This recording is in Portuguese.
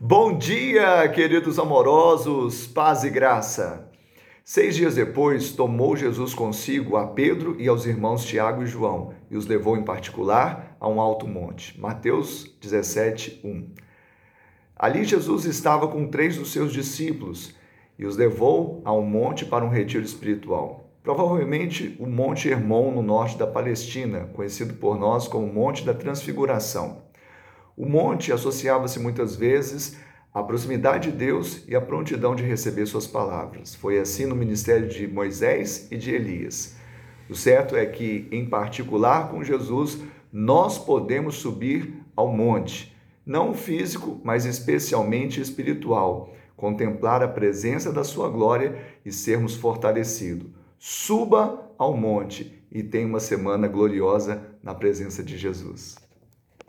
Bom dia, queridos amorosos, paz e graça. Seis dias depois, tomou Jesus consigo a Pedro e aos irmãos Tiago e João e os levou em particular a um alto monte. Mateus 17, 1. Ali Jesus estava com três dos seus discípulos e os levou a um monte para um retiro espiritual. Provavelmente o Monte Hermon, no norte da Palestina, conhecido por nós como Monte da Transfiguração. O monte associava-se muitas vezes à proximidade de Deus e à prontidão de receber suas palavras. Foi assim no ministério de Moisés e de Elias. O certo é que, em particular com Jesus, nós podemos subir ao monte, não físico, mas especialmente espiritual, contemplar a presença da sua glória e sermos fortalecidos. Suba ao monte e tenha uma semana gloriosa na presença de Jesus.